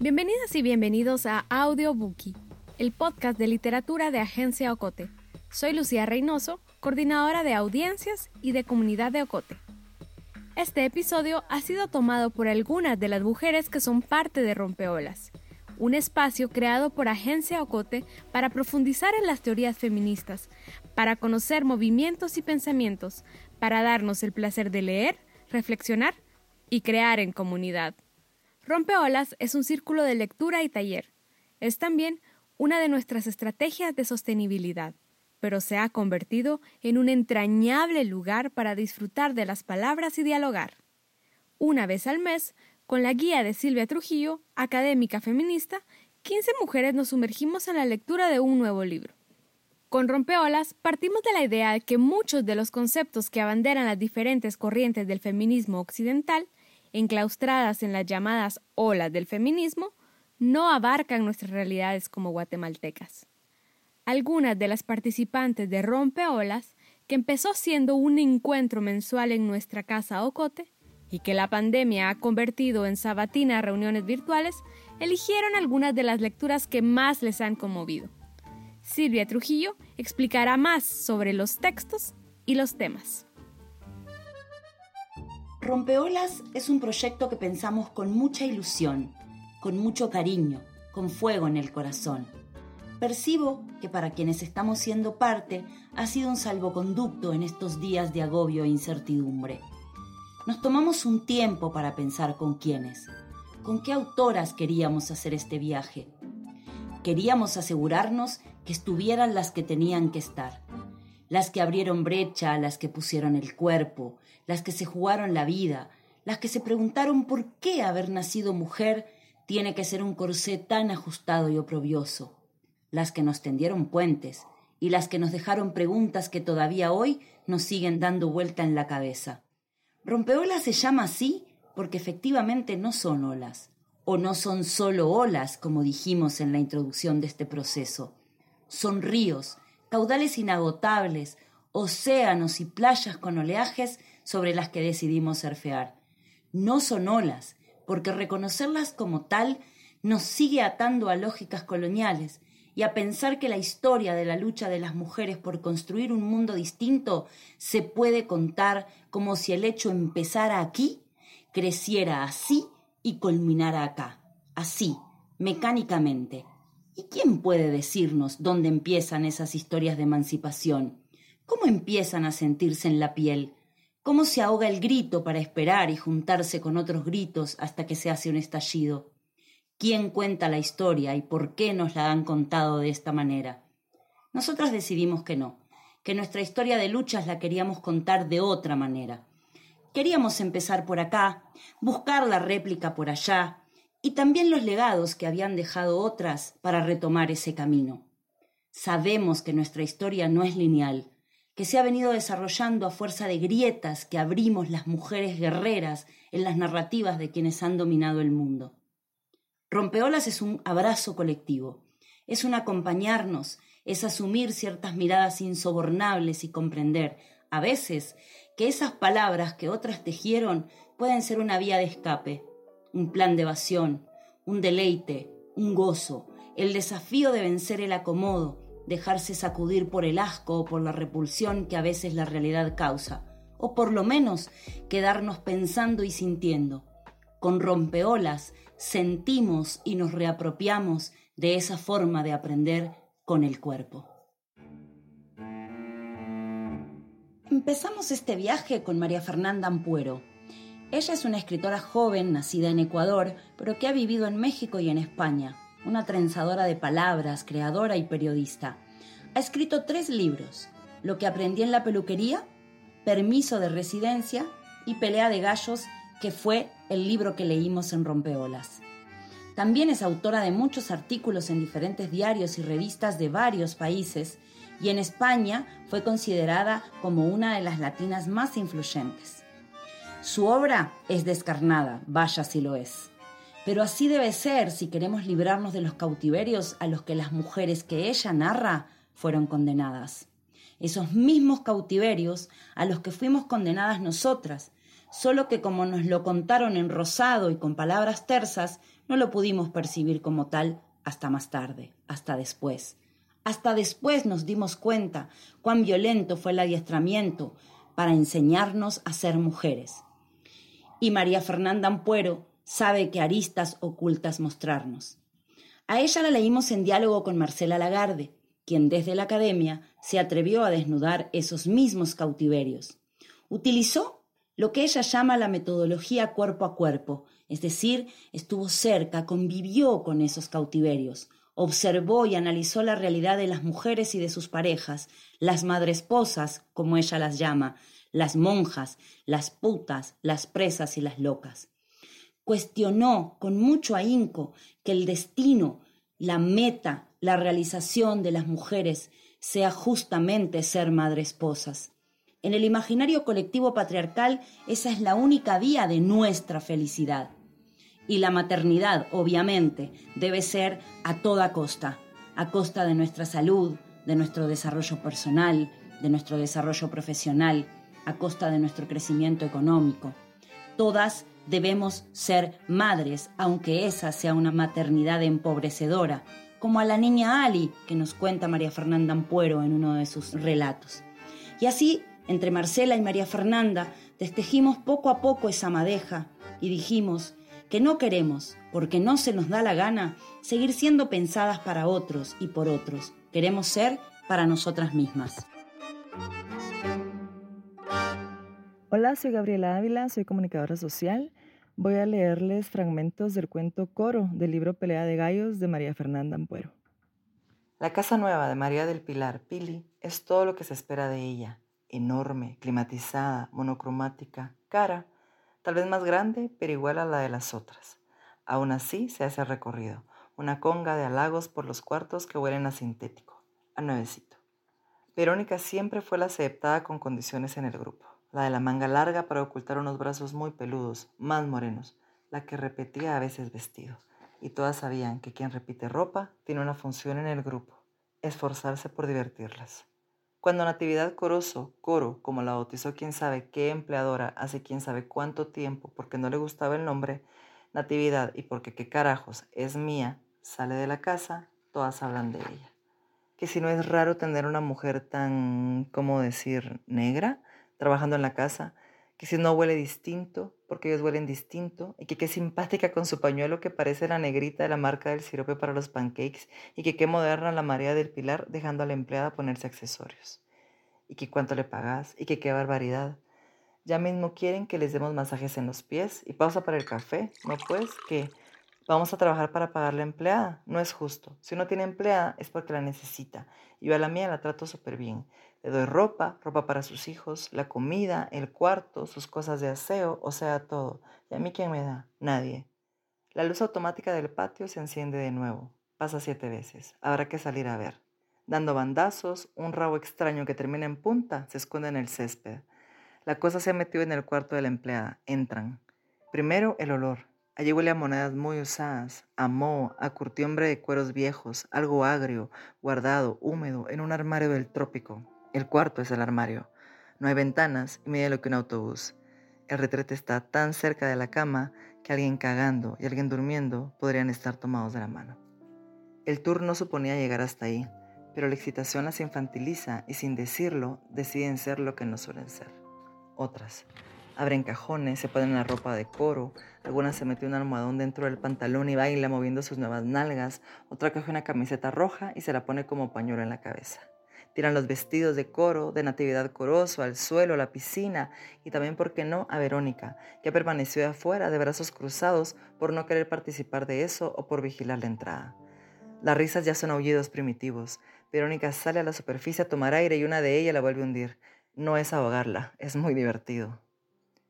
Bienvenidas y bienvenidos a Audiobookie, el podcast de literatura de Agencia Ocote. Soy Lucía Reynoso, coordinadora de audiencias y de comunidad de Ocote. Este episodio ha sido tomado por algunas de las mujeres que son parte de Rompeolas, un espacio creado por Agencia Ocote para profundizar en las teorías feministas, para conocer movimientos y pensamientos, para darnos el placer de leer, reflexionar y crear en comunidad. Rompeolas es un círculo de lectura y taller. Es también una de nuestras estrategias de sostenibilidad, pero se ha convertido en un entrañable lugar para disfrutar de las palabras y dialogar. Una vez al mes, con la guía de Silvia Trujillo, académica feminista, 15 mujeres nos sumergimos en la lectura de un nuevo libro. Con Rompeolas partimos de la idea de que muchos de los conceptos que abanderan las diferentes corrientes del feminismo occidental enclaustradas en las llamadas olas del feminismo, no abarcan nuestras realidades como guatemaltecas. Algunas de las participantes de Rompeolas, que empezó siendo un encuentro mensual en nuestra casa Ocote, y que la pandemia ha convertido en sabatinas reuniones virtuales, eligieron algunas de las lecturas que más les han conmovido. Silvia Trujillo explicará más sobre los textos y los temas. Rompeolas es un proyecto que pensamos con mucha ilusión, con mucho cariño, con fuego en el corazón. Percibo que para quienes estamos siendo parte ha sido un salvoconducto en estos días de agobio e incertidumbre. Nos tomamos un tiempo para pensar con quiénes, con qué autoras queríamos hacer este viaje. Queríamos asegurarnos que estuvieran las que tenían que estar, las que abrieron brecha, las que pusieron el cuerpo, las que se jugaron la vida, las que se preguntaron por qué haber nacido mujer tiene que ser un corsé tan ajustado y oprobioso, las que nos tendieron puentes y las que nos dejaron preguntas que todavía hoy nos siguen dando vuelta en la cabeza. Rompeolas se llama así porque efectivamente no son olas, o no son solo olas, como dijimos en la introducción de este proceso. Son ríos, caudales inagotables, océanos y playas con oleajes sobre las que decidimos surfear. No son olas, porque reconocerlas como tal nos sigue atando a lógicas coloniales y a pensar que la historia de la lucha de las mujeres por construir un mundo distinto se puede contar como si el hecho empezara aquí, creciera así y culminara acá, así, mecánicamente. ¿Y quién puede decirnos dónde empiezan esas historias de emancipación? ¿Cómo empiezan a sentirse en la piel? cómo se ahoga el grito para esperar y juntarse con otros gritos hasta que se hace un estallido. ¿Quién cuenta la historia y por qué nos la han contado de esta manera? Nosotras decidimos que no, que nuestra historia de luchas la queríamos contar de otra manera. Queríamos empezar por acá, buscar la réplica por allá y también los legados que habían dejado otras para retomar ese camino. Sabemos que nuestra historia no es lineal, que se ha venido desarrollando a fuerza de grietas que abrimos las mujeres guerreras en las narrativas de quienes han dominado el mundo. Rompeolas es un abrazo colectivo, es un acompañarnos, es asumir ciertas miradas insobornables y comprender, a veces, que esas palabras que otras tejieron pueden ser una vía de escape, un plan de evasión, un deleite, un gozo, el desafío de vencer el acomodo, dejarse sacudir por el asco o por la repulsión que a veces la realidad causa, o por lo menos quedarnos pensando y sintiendo. Con rompeolas sentimos y nos reapropiamos de esa forma de aprender con el cuerpo. Empezamos este viaje con María Fernanda Ampuero. Ella es una escritora joven, nacida en Ecuador, pero que ha vivido en México y en España una trenzadora de palabras, creadora y periodista. Ha escrito tres libros, Lo que aprendí en la peluquería, Permiso de residencia y Pelea de gallos, que fue el libro que leímos en Rompeolas. También es autora de muchos artículos en diferentes diarios y revistas de varios países y en España fue considerada como una de las latinas más influyentes. Su obra es descarnada, vaya si lo es. Pero así debe ser si queremos librarnos de los cautiverios a los que las mujeres que ella narra fueron condenadas. Esos mismos cautiverios a los que fuimos condenadas nosotras, solo que como nos lo contaron en rosado y con palabras tersas, no lo pudimos percibir como tal hasta más tarde, hasta después. Hasta después nos dimos cuenta cuán violento fue el adiestramiento para enseñarnos a ser mujeres. Y María Fernanda Ampuero sabe que aristas ocultas mostrarnos. A ella la leímos en diálogo con Marcela Lagarde, quien desde la academia se atrevió a desnudar esos mismos cautiverios. Utilizó lo que ella llama la metodología cuerpo a cuerpo, es decir, estuvo cerca, convivió con esos cautiverios, observó y analizó la realidad de las mujeres y de sus parejas, las madresposas, como ella las llama, las monjas, las putas, las presas y las locas. Cuestionó con mucho ahínco que el destino, la meta, la realización de las mujeres sea justamente ser madresposas. En el imaginario colectivo patriarcal esa es la única vía de nuestra felicidad. Y la maternidad, obviamente, debe ser a toda costa, a costa de nuestra salud, de nuestro desarrollo personal, de nuestro desarrollo profesional, a costa de nuestro crecimiento económico. Todas debemos ser madres, aunque esa sea una maternidad empobrecedora, como a la niña Ali, que nos cuenta María Fernanda Ampuero en uno de sus relatos. Y así, entre Marcela y María Fernanda, destejimos poco a poco esa madeja y dijimos que no queremos, porque no se nos da la gana, seguir siendo pensadas para otros y por otros. Queremos ser para nosotras mismas. Hola, soy Gabriela Ávila, soy comunicadora social Voy a leerles fragmentos del cuento Coro del libro Pelea de Gallos de María Fernanda Ampuero. La casa nueva de María del Pilar, Pili, es todo lo que se espera de ella. Enorme, climatizada, monocromática, cara, tal vez más grande, pero igual a la de las otras. Aún así se hace recorrido, una conga de halagos por los cuartos que huelen a sintético, a nuevecito. Verónica siempre fue la aceptada con condiciones en el grupo la de la manga larga para ocultar unos brazos muy peludos, más morenos, la que repetía a veces vestido. Y todas sabían que quien repite ropa tiene una función en el grupo, esforzarse por divertirlas. Cuando Natividad Coroso, Coro, como la bautizó quién sabe qué empleadora hace quién sabe cuánto tiempo porque no le gustaba el nombre, Natividad y porque qué carajos es mía, sale de la casa, todas hablan de ella. Que si no es raro tener una mujer tan, ¿cómo decir?, negra, trabajando en la casa, que si no huele distinto, porque ellos huelen distinto, y que qué simpática con su pañuelo que parece la negrita de la marca del sirope para los pancakes, y que qué moderna la María del Pilar dejando a la empleada ponerse accesorios. Y que cuánto le pagas, y que qué barbaridad. Ya mismo quieren que les demos masajes en los pies y pausa para el café, ¿no pues? Que vamos a trabajar para pagar la empleada, no es justo. Si uno tiene empleada es porque la necesita. Yo a la mía la trato súper bien. Le doy ropa, ropa para sus hijos, la comida, el cuarto, sus cosas de aseo, o sea, todo. ¿Y a mí quién me da? Nadie. La luz automática del patio se enciende de nuevo. Pasa siete veces. Habrá que salir a ver. Dando bandazos, un rabo extraño que termina en punta se esconde en el césped. La cosa se ha metido en el cuarto de la empleada. Entran. Primero el olor. Allí huele a monedas muy usadas, a moho, a curtiembre de cueros viejos, algo agrio, guardado, húmedo, en un armario del trópico. El cuarto es el armario. No hay ventanas y mide lo que un autobús. El retrete está tan cerca de la cama que alguien cagando y alguien durmiendo podrían estar tomados de la mano. El tour no suponía llegar hasta ahí, pero la excitación las infantiliza y sin decirlo deciden ser lo que no suelen ser. Otras. Abren cajones, se ponen la ropa de coro, alguna se mete un almohadón dentro del pantalón y baila moviendo sus nuevas nalgas, otra coge una camiseta roja y se la pone como pañuelo en la cabeza. Tiran los vestidos de coro, de Natividad Coroso, al suelo, a la piscina y también, ¿por qué no?, a Verónica, que permaneció afuera de brazos cruzados por no querer participar de eso o por vigilar la entrada. Las risas ya son aullidos primitivos. Verónica sale a la superficie a tomar aire y una de ellas la vuelve a hundir. No es ahogarla, es muy divertido.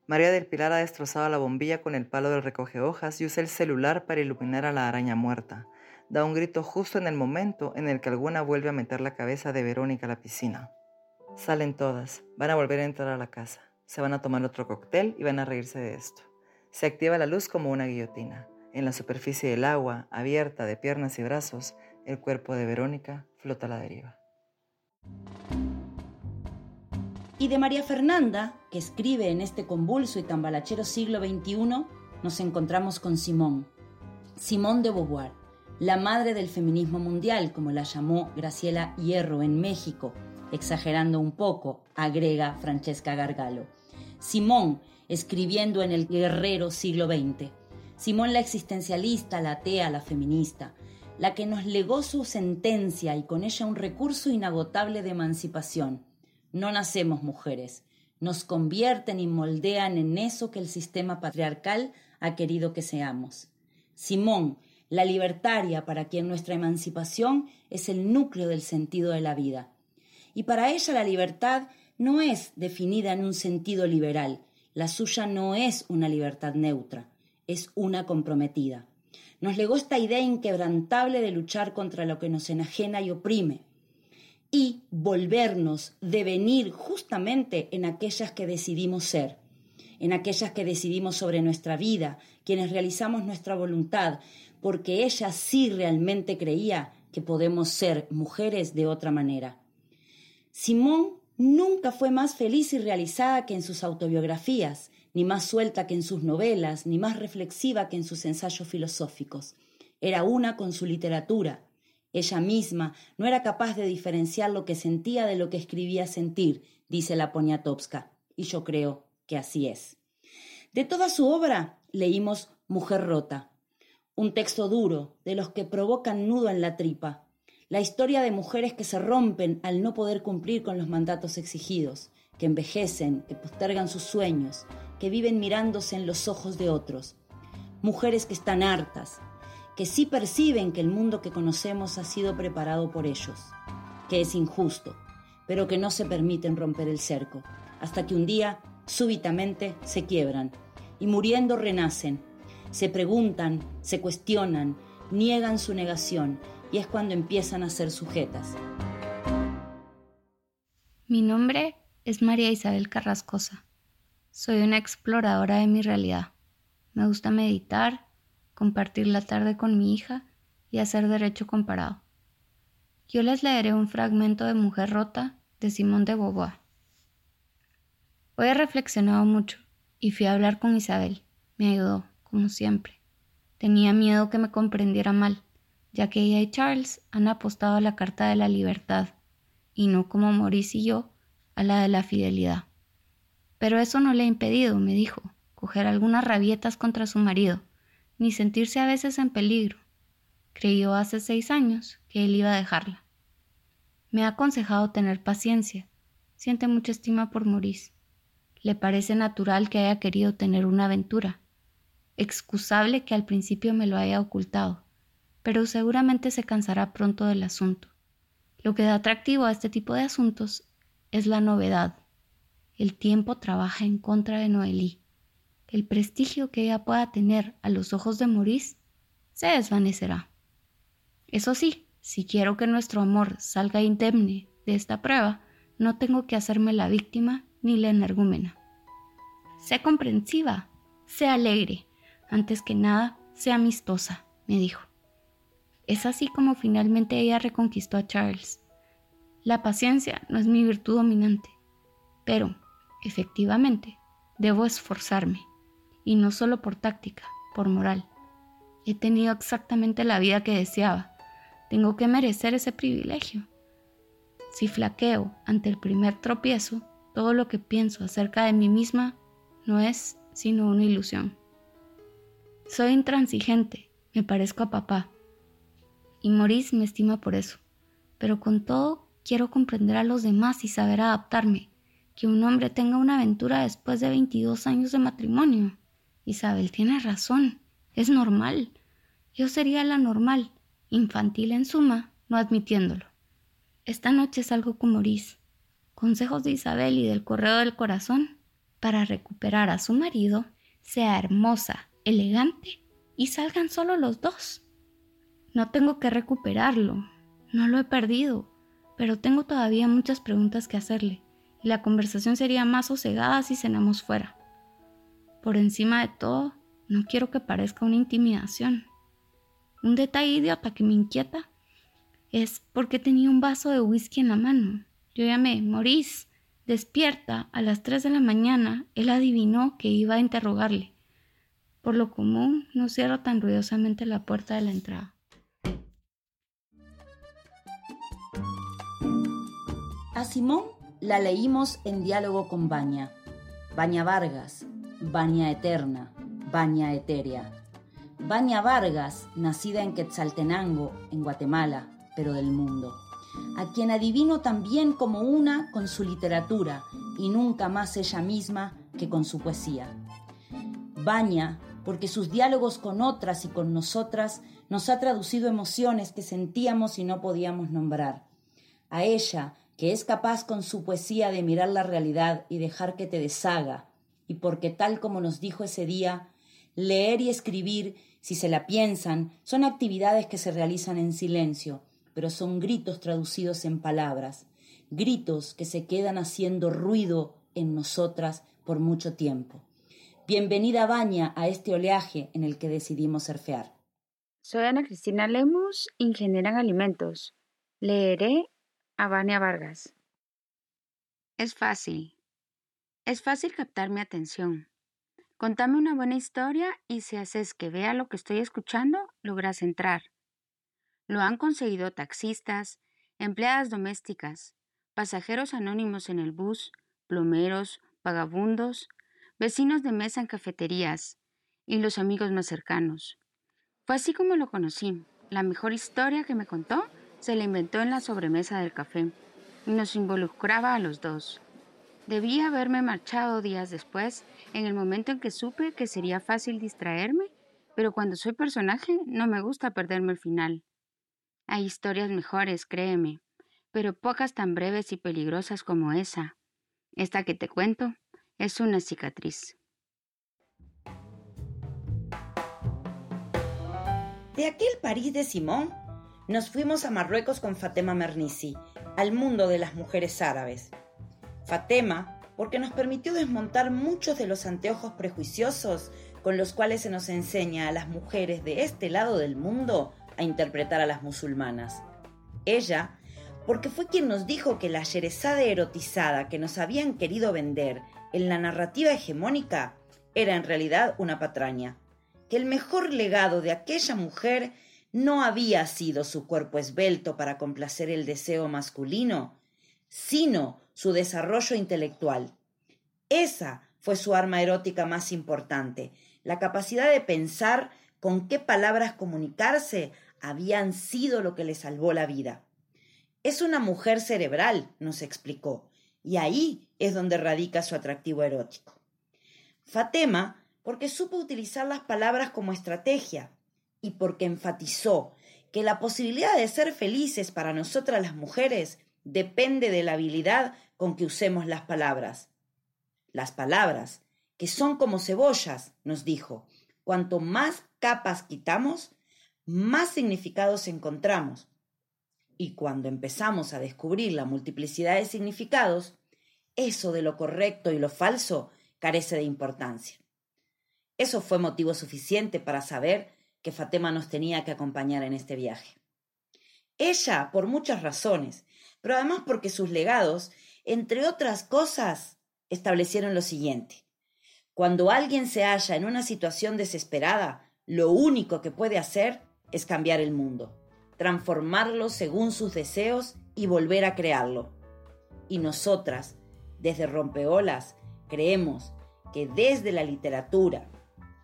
María del Pilar ha destrozado la bombilla con el palo del recoge hojas y usa el celular para iluminar a la araña muerta da un grito justo en el momento en el que alguna vuelve a meter la cabeza de Verónica a la piscina. Salen todas, van a volver a entrar a la casa, se van a tomar otro cóctel y van a reírse de esto. Se activa la luz como una guillotina. En la superficie del agua, abierta de piernas y brazos, el cuerpo de Verónica flota a la deriva. Y de María Fernanda, que escribe en este convulso y tambalachero siglo XXI, nos encontramos con Simón, Simone de Beauvoir, la madre del feminismo mundial, como la llamó Graciela Hierro en México, exagerando un poco, agrega Francesca Gargalo. Simón, escribiendo en el guerrero siglo XX. Simón la existencialista, la atea, la feminista, la que nos legó su sentencia y con ella un recurso inagotable de emancipación. No nacemos mujeres, nos convierten y moldean en eso que el sistema patriarcal ha querido que seamos. Simón, la libertaria para quien nuestra emancipación es el núcleo del sentido de la vida. Y para ella la libertad no es definida en un sentido liberal, la suya no es una libertad neutra, es una comprometida. Nos legó esta idea inquebrantable de luchar contra lo que nos enajena y oprime y volvernos, devenir justamente en aquellas que decidimos ser, en aquellas que decidimos sobre nuestra vida, quienes realizamos nuestra voluntad, porque ella sí realmente creía que podemos ser mujeres de otra manera. Simón nunca fue más feliz y realizada que en sus autobiografías, ni más suelta que en sus novelas, ni más reflexiva que en sus ensayos filosóficos. Era una con su literatura. Ella misma no era capaz de diferenciar lo que sentía de lo que escribía sentir, dice la Poniatowska, y yo creo que así es. De toda su obra leímos Mujer Rota, un texto duro, de los que provocan nudo en la tripa, la historia de mujeres que se rompen al no poder cumplir con los mandatos exigidos, que envejecen, que postergan sus sueños, que viven mirándose en los ojos de otros. Mujeres que están hartas, que sí perciben que el mundo que conocemos ha sido preparado por ellos, que es injusto, pero que no se permiten romper el cerco, hasta que un día, súbitamente, se quiebran y muriendo renacen, se preguntan, se cuestionan, niegan su negación y es cuando empiezan a ser sujetas. Mi nombre es María Isabel Carrascosa. Soy una exploradora de mi realidad. Me gusta meditar, compartir la tarde con mi hija y hacer derecho comparado. Yo les leeré un fragmento de Mujer Rota de Simón de Beauvoir. Hoy he reflexionado mucho y fui a hablar con Isabel. Me ayudó, como siempre. Tenía miedo que me comprendiera mal ya que ella y Charles han apostado a la carta de la libertad, y no como Maurice y yo, a la de la fidelidad. Pero eso no le ha impedido, me dijo, coger algunas rabietas contra su marido, ni sentirse a veces en peligro. Creyó hace seis años que él iba a dejarla. Me ha aconsejado tener paciencia. Siente mucha estima por Maurice. Le parece natural que haya querido tener una aventura. Excusable que al principio me lo haya ocultado pero seguramente se cansará pronto del asunto. Lo que da atractivo a este tipo de asuntos es la novedad. El tiempo trabaja en contra de Noelí. El prestigio que ella pueda tener a los ojos de Maurice se desvanecerá. Eso sí, si quiero que nuestro amor salga indemne de esta prueba, no tengo que hacerme la víctima ni la energúmena. Sé comprensiva, sé alegre, antes que nada, sé amistosa, me dijo. Es así como finalmente ella reconquistó a Charles. La paciencia no es mi virtud dominante, pero, efectivamente, debo esforzarme, y no solo por táctica, por moral. He tenido exactamente la vida que deseaba. Tengo que merecer ese privilegio. Si flaqueo ante el primer tropiezo, todo lo que pienso acerca de mí misma no es sino una ilusión. Soy intransigente, me parezco a papá, y Maurice me estima por eso. Pero con todo, quiero comprender a los demás y saber adaptarme. Que un hombre tenga una aventura después de 22 años de matrimonio. Isabel tiene razón. Es normal. Yo sería la normal, infantil en suma, no admitiéndolo. Esta noche salgo con Maurice. Consejos de Isabel y del correo del corazón para recuperar a su marido, sea hermosa, elegante y salgan solo los dos. No tengo que recuperarlo, no lo he perdido, pero tengo todavía muchas preguntas que hacerle y la conversación sería más sosegada si cenamos fuera. Por encima de todo, no quiero que parezca una intimidación. Un detalle idiota que me inquieta es porque tenía un vaso de whisky en la mano. Yo llamé, Maurice, despierta, a las 3 de la mañana, él adivinó que iba a interrogarle. Por lo común, no cierro tan ruidosamente la puerta de la entrada. A Simón la leímos en diálogo con Baña. Baña Vargas, Baña Eterna, Baña Etérea. Baña Vargas, nacida en Quetzaltenango, en Guatemala, pero del mundo, a quien adivino también como una con su literatura y nunca más ella misma que con su poesía. Baña, porque sus diálogos con otras y con nosotras nos ha traducido emociones que sentíamos y no podíamos nombrar. A ella, que es capaz con su poesía de mirar la realidad y dejar que te deshaga, y porque tal como nos dijo ese día, leer y escribir, si se la piensan, son actividades que se realizan en silencio, pero son gritos traducidos en palabras, gritos que se quedan haciendo ruido en nosotras por mucho tiempo. Bienvenida Baña a este oleaje en el que decidimos surfear. Soy Ana Cristina Lemus, ingeniera en alimentos. Leeré a Vania Vargas. Es fácil. Es fácil captar mi atención. Contame una buena historia y si haces que vea lo que estoy escuchando, logras entrar. Lo han conseguido taxistas, empleadas domésticas, pasajeros anónimos en el bus, plomeros, vagabundos, vecinos de mesa en cafeterías y los amigos más cercanos. Fue así como lo conocí. La mejor historia que me contó se la inventó en la sobremesa del café y nos involucraba a los dos. Debía haberme marchado días después, en el momento en que supe que sería fácil distraerme, pero cuando soy personaje no me gusta perderme el final. Hay historias mejores, créeme, pero pocas tan breves y peligrosas como esa. Esta que te cuento es una cicatriz. De aquel París de Simón nos fuimos a Marruecos con Fatema Mernissi, al mundo de las mujeres árabes. Fatema, porque nos permitió desmontar muchos de los anteojos prejuiciosos con los cuales se nos enseña a las mujeres de este lado del mundo a interpretar a las musulmanas. Ella, porque fue quien nos dijo que la yerezada erotizada que nos habían querido vender en la narrativa hegemónica era en realidad una patraña, que el mejor legado de aquella mujer no había sido su cuerpo esbelto para complacer el deseo masculino, sino su desarrollo intelectual. Esa fue su arma erótica más importante, la capacidad de pensar con qué palabras comunicarse habían sido lo que le salvó la vida. Es una mujer cerebral, nos explicó, y ahí es donde radica su atractivo erótico. Fatema, porque supo utilizar las palabras como estrategia, y porque enfatizó que la posibilidad de ser felices para nosotras las mujeres depende de la habilidad con que usemos las palabras. Las palabras, que son como cebollas, nos dijo, cuanto más capas quitamos, más significados encontramos. Y cuando empezamos a descubrir la multiplicidad de significados, eso de lo correcto y lo falso carece de importancia. Eso fue motivo suficiente para saber que Fatema nos tenía que acompañar en este viaje. Ella, por muchas razones, pero además porque sus legados, entre otras cosas, establecieron lo siguiente. Cuando alguien se halla en una situación desesperada, lo único que puede hacer es cambiar el mundo, transformarlo según sus deseos y volver a crearlo. Y nosotras, desde Rompeolas, creemos que desde la literatura,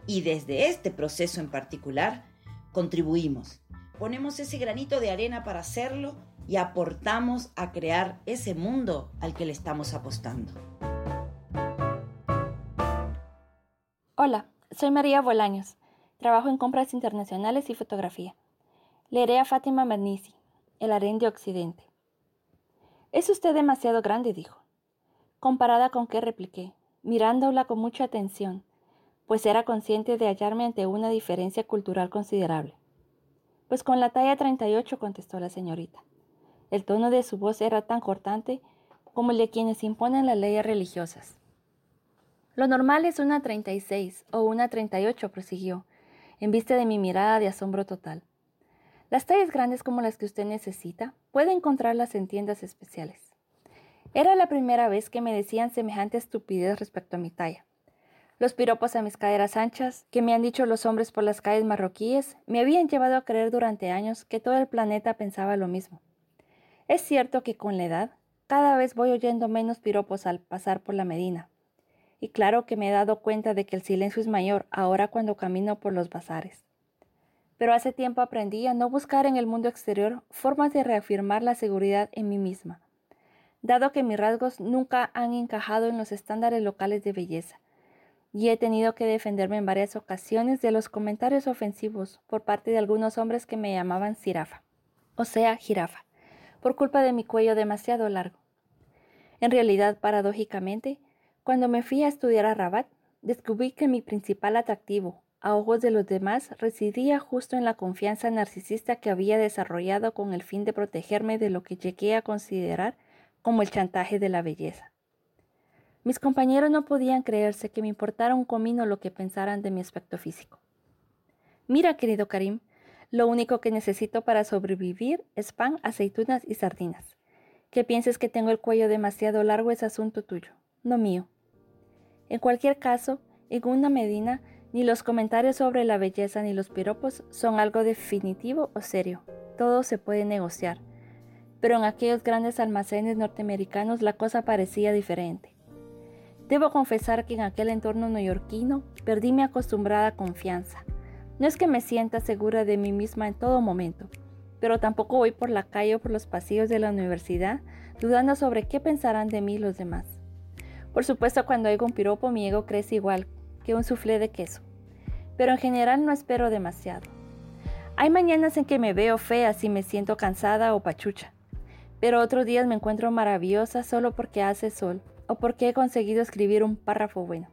y desde este proceso en particular, contribuimos. Ponemos ese granito de arena para hacerlo y aportamos a crear ese mundo al que le estamos apostando. Hola, soy María Bolaños. Trabajo en compras internacionales y fotografía. Leeré a Fátima Mernissi, El harén de Occidente. Es usted demasiado grande, dijo. Comparada con qué repliqué, mirándola con mucha atención pues era consciente de hallarme ante una diferencia cultural considerable. Pues con la talla 38, contestó la señorita. El tono de su voz era tan cortante como el de quienes imponen las leyes religiosas. Lo normal es una 36 o una 38, prosiguió, en vista de mi mirada de asombro total. Las tallas grandes como las que usted necesita puede encontrarlas en tiendas especiales. Era la primera vez que me decían semejante estupidez respecto a mi talla. Los piropos a mis caderas anchas, que me han dicho los hombres por las calles marroquíes, me habían llevado a creer durante años que todo el planeta pensaba lo mismo. Es cierto que con la edad, cada vez voy oyendo menos piropos al pasar por la Medina. Y claro que me he dado cuenta de que el silencio es mayor ahora cuando camino por los bazares. Pero hace tiempo aprendí a no buscar en el mundo exterior formas de reafirmar la seguridad en mí misma, dado que mis rasgos nunca han encajado en los estándares locales de belleza, y he tenido que defenderme en varias ocasiones de los comentarios ofensivos por parte de algunos hombres que me llamaban Sirafa, o sea, jirafa, por culpa de mi cuello demasiado largo. En realidad, paradójicamente, cuando me fui a estudiar a Rabat, descubrí que mi principal atractivo, a ojos de los demás, residía justo en la confianza narcisista que había desarrollado con el fin de protegerme de lo que llegué a considerar como el chantaje de la belleza. Mis compañeros no podían creerse que me importara un comino lo que pensaran de mi aspecto físico. Mira, querido Karim, lo único que necesito para sobrevivir es pan, aceitunas y sardinas. Que pienses que tengo el cuello demasiado largo es asunto tuyo, no mío. En cualquier caso, en una medina, ni los comentarios sobre la belleza ni los piropos son algo definitivo o serio. Todo se puede negociar pero en aquellos grandes almacenes norteamericanos la cosa parecía diferente. Debo confesar que en aquel entorno neoyorquino perdí mi acostumbrada confianza. No es que me sienta segura de mí misma en todo momento, pero tampoco voy por la calle o por los pasillos de la universidad dudando sobre qué pensarán de mí los demás. Por supuesto, cuando oigo un piropo mi ego crece igual que un soufflé de queso, pero en general no espero demasiado. Hay mañanas en que me veo fea si me siento cansada o pachucha, pero otros días me encuentro maravillosa solo porque hace sol o porque he conseguido escribir un párrafo bueno.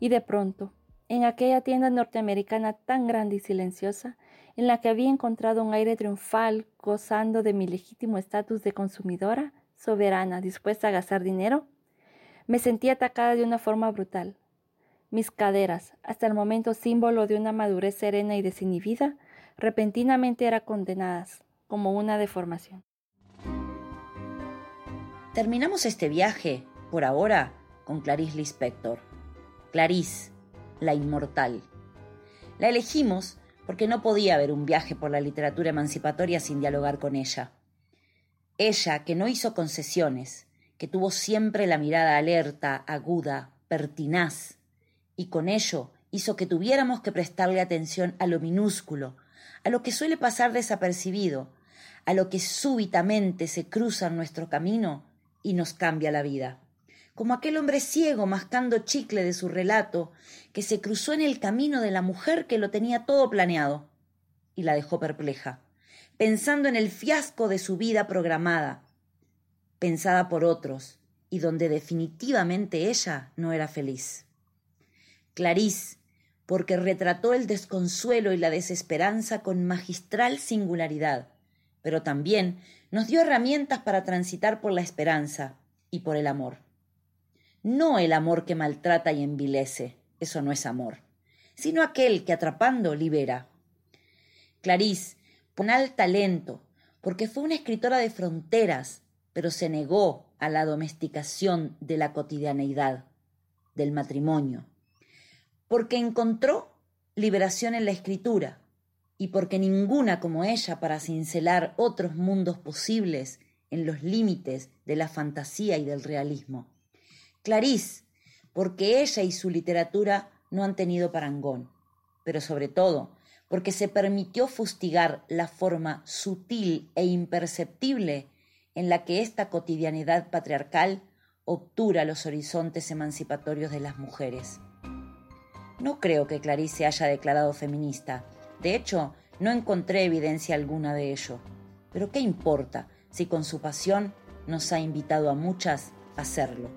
Y de pronto, en aquella tienda norteamericana tan grande y silenciosa, en la que había encontrado un aire triunfal, gozando de mi legítimo estatus de consumidora, soberana, dispuesta a gastar dinero, me sentí atacada de una forma brutal. Mis caderas, hasta el momento símbolo de una madurez serena y desinhibida, repentinamente eran condenadas como una deformación. Terminamos este viaje, por ahora, con Clarice Lispector. Clarice, la inmortal. La elegimos porque no podía haber un viaje por la literatura emancipatoria sin dialogar con ella. Ella que no hizo concesiones, que tuvo siempre la mirada alerta, aguda, pertinaz, y con ello hizo que tuviéramos que prestarle atención a lo minúsculo, a lo que suele pasar desapercibido, a lo que súbitamente se cruza en nuestro camino y nos cambia la vida. Como aquel hombre ciego mascando chicle de su relato, que se cruzó en el camino de la mujer que lo tenía todo planeado y la dejó perpleja, pensando en el fiasco de su vida programada, pensada por otros y donde definitivamente ella no era feliz. Clarice, porque retrató el desconsuelo y la desesperanza con magistral singularidad, pero también nos dio herramientas para transitar por la esperanza y por el amor. No el amor que maltrata y envilece, eso no es amor, sino aquel que atrapando libera. Clarice, ponal talento, porque fue una escritora de fronteras, pero se negó a la domesticación de la cotidianeidad, del matrimonio, porque encontró liberación en la escritura, y porque ninguna como ella para cincelar otros mundos posibles en los límites de la fantasía y del realismo. Clarice, porque ella y su literatura no han tenido parangón, pero sobre todo porque se permitió fustigar la forma sutil e imperceptible en la que esta cotidianidad patriarcal obtura los horizontes emancipatorios de las mujeres. No creo que Clarice se haya declarado feminista, de hecho, no encontré evidencia alguna de ello. Pero ¿qué importa si con su pasión nos ha invitado a muchas a hacerlo?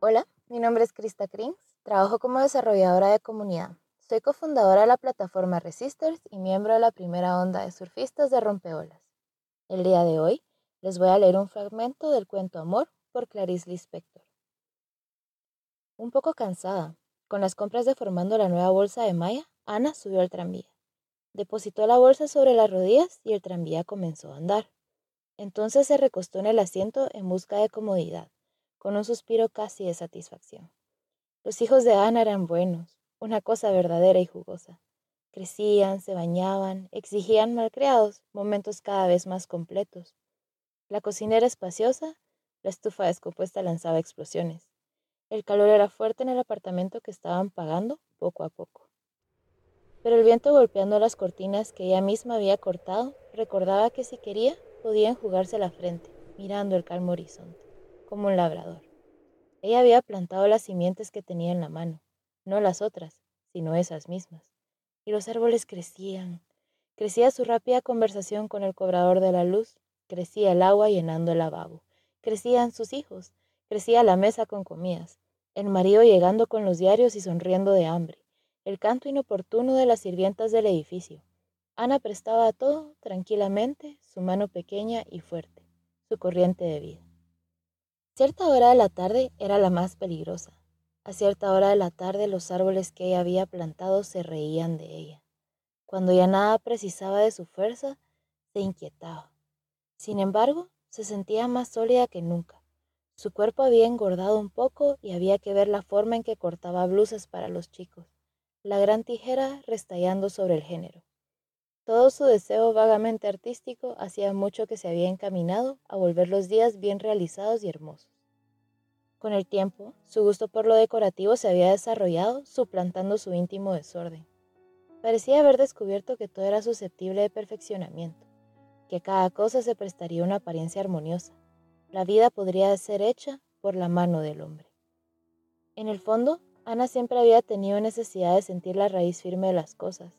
Hola, mi nombre es Krista Krings, trabajo como desarrolladora de comunidad. Soy cofundadora de la plataforma Resisters y miembro de la primera onda de surfistas de rompeolas. El día de hoy les voy a leer un fragmento del cuento Amor por Clarice Lispector. Un poco cansada, con las compras de formando la nueva bolsa de Maya, Ana subió al tranvía. Depositó la bolsa sobre las rodillas y el tranvía comenzó a andar. Entonces se recostó en el asiento en busca de comodidad, con un suspiro casi de satisfacción. Los hijos de Ana eran buenos, una cosa verdadera y jugosa. Crecían, se bañaban, exigían malcriados, momentos cada vez más completos. La cocina era espaciosa, la estufa descompuesta lanzaba explosiones. El calor era fuerte en el apartamento que estaban pagando poco a poco. Pero el viento golpeando las cortinas que ella misma había cortado recordaba que si quería podía enjugarse la frente, mirando el calmo horizonte, como un labrador. Ella había plantado las simientes que tenía en la mano, no las otras, sino esas mismas. Y los árboles crecían. Crecía su rápida conversación con el cobrador de la luz, crecía el agua llenando el lavabo, crecían sus hijos, crecía la mesa con comidas, el marido llegando con los diarios y sonriendo de hambre, el canto inoportuno de las sirvientas del edificio. Ana prestaba a todo tranquilamente su mano pequeña y fuerte, su corriente de vida. Cierta hora de la tarde era la más peligrosa. A cierta hora de la tarde los árboles que ella había plantado se reían de ella. Cuando ya nada precisaba de su fuerza, se inquietaba. Sin embargo, se sentía más sólida que nunca. Su cuerpo había engordado un poco y había que ver la forma en que cortaba blusas para los chicos la gran tijera restallando sobre el género. Todo su deseo vagamente artístico hacía mucho que se había encaminado a volver los días bien realizados y hermosos. Con el tiempo, su gusto por lo decorativo se había desarrollado, suplantando su íntimo desorden. Parecía haber descubierto que todo era susceptible de perfeccionamiento, que cada cosa se prestaría una apariencia armoniosa. La vida podría ser hecha por la mano del hombre. En el fondo, Ana siempre había tenido necesidad de sentir la raíz firme de las cosas,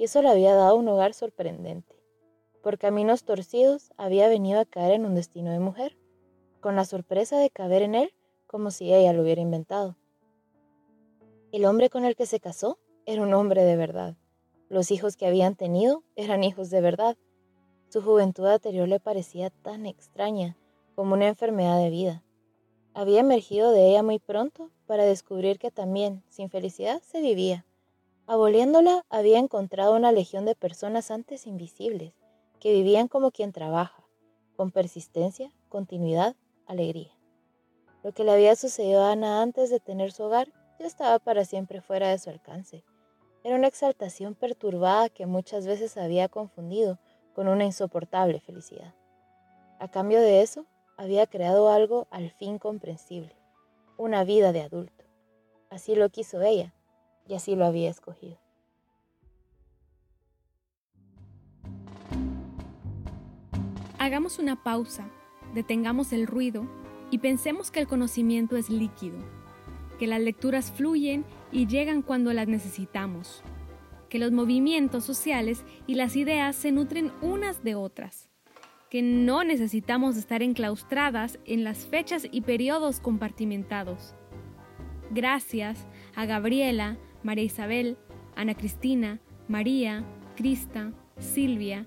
y eso le había dado un hogar sorprendente. Por caminos torcidos había venido a caer en un destino de mujer, con la sorpresa de caber en él como si ella lo hubiera inventado. El hombre con el que se casó era un hombre de verdad. Los hijos que habían tenido eran hijos de verdad. Su juventud anterior le parecía tan extraña como una enfermedad de vida. Había emergido de ella muy pronto para descubrir que también, sin felicidad, se vivía. Aboliéndola, había encontrado una legión de personas antes invisibles, que vivían como quien trabaja, con persistencia, continuidad, alegría. Lo que le había sucedido a Ana antes de tener su hogar ya estaba para siempre fuera de su alcance. Era una exaltación perturbada que muchas veces había confundido con una insoportable felicidad. A cambio de eso, había creado algo al fin comprensible, una vida de adulto. Así lo quiso ella y así lo había escogido. Hagamos una pausa, detengamos el ruido y pensemos que el conocimiento es líquido, que las lecturas fluyen y llegan cuando las necesitamos, que los movimientos sociales y las ideas se nutren unas de otras que no necesitamos estar enclaustradas en las fechas y periodos compartimentados. Gracias a Gabriela, María Isabel, Ana Cristina, María, Crista, Silvia,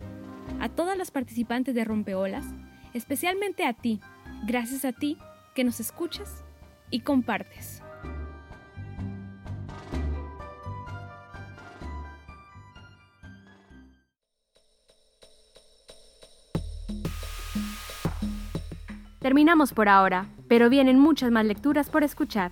a todas las participantes de Rompeolas, especialmente a ti, gracias a ti que nos escuchas y compartes. Terminamos por ahora, pero vienen muchas más lecturas por escuchar.